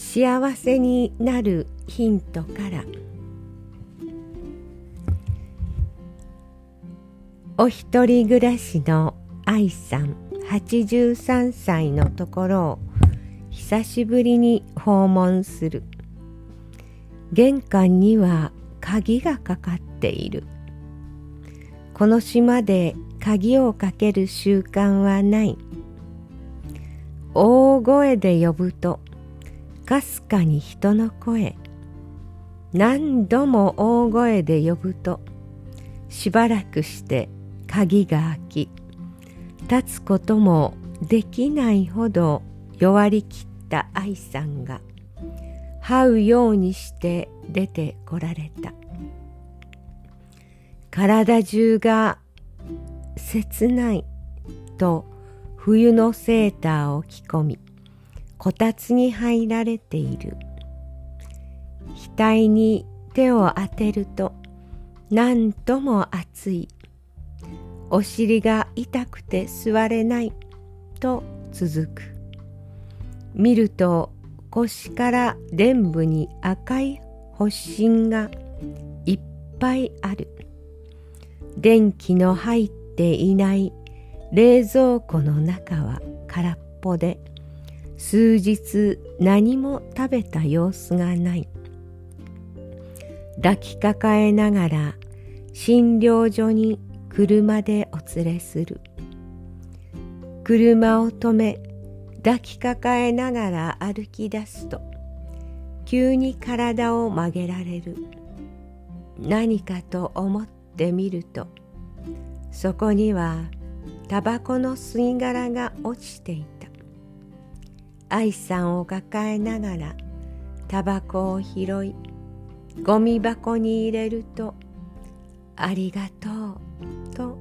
幸せになるヒントから。お一人暮らしの愛さん83歳のところを久しぶりに訪問する。玄関には鍵がかかっている。この島で鍵をかける習慣はない。大声で呼ぶとかすかに人の声何度も大声で呼ぶとしばらくして鍵が開き立つこともできないほど弱りきった愛さんが這うようにして出てこられた。体中が切ないと冬のセーターを着込みこたつに入られている。額に手を当てると何とも熱い。お尻が痛くて座れない。と続く。見ると腰から臀部に赤い発疹がいっぱいある。電気の入っていない冷蔵庫の中は空っぽで。数日何も食べた様子がない。抱きかかえながら診療所に車でお連れする。車を止め抱きかかえながら歩き出すと急に体を曲げられる。何かと思ってみるとそこにはタバコの吸い殻が落ちていた。愛さんを抱えながらタバコを拾いゴミ箱に入れると「ありがとう」と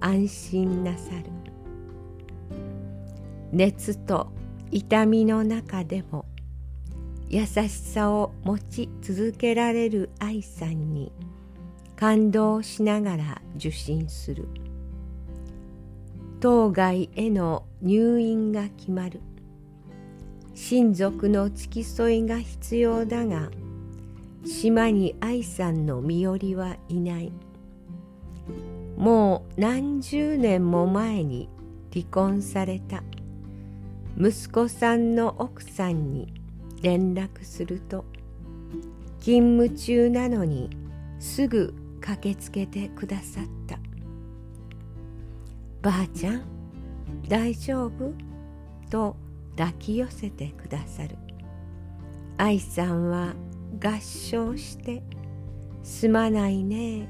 安心なさる。熱と痛みの中でも優しさを持ち続けられる愛さんに感動しながら受診する。当該への入院が決まる。親族の付き添いが必要だが島に愛さんの身寄りはいない。もう何十年も前に離婚された。息子さんの奥さんに連絡すると勤務中なのにすぐ駆けつけてくださった。ばあちゃん大丈夫？と抱き寄せてくださる。愛さんは合唱して「すまないね」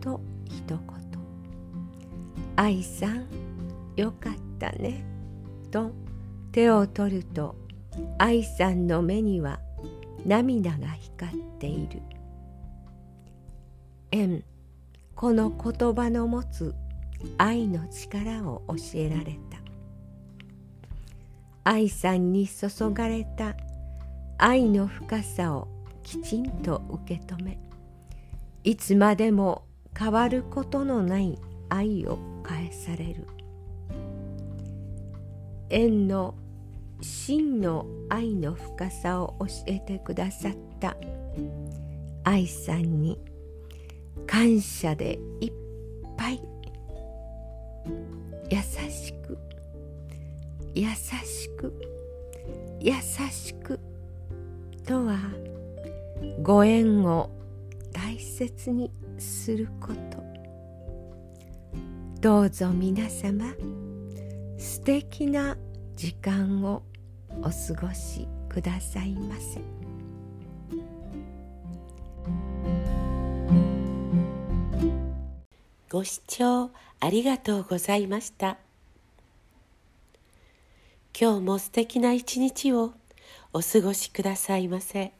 と一言。愛さんよかったね」と手を取ると愛さんの目には涙が光っている。縁この言葉の持つ愛の力を教えられた。愛さんに注がれた愛の深さをきちんと受け止めいつまでも変わることのない愛を返される。縁の真の愛の深さを教えてくださった。愛さんに感謝でいっぱい。優しく優しく優しくとはご縁を大切にすることどうぞ皆様素敵な時間をお過ごしくださいませ。ご視聴ありがとうございました。今日も素敵な一日をお過ごしくださいませ。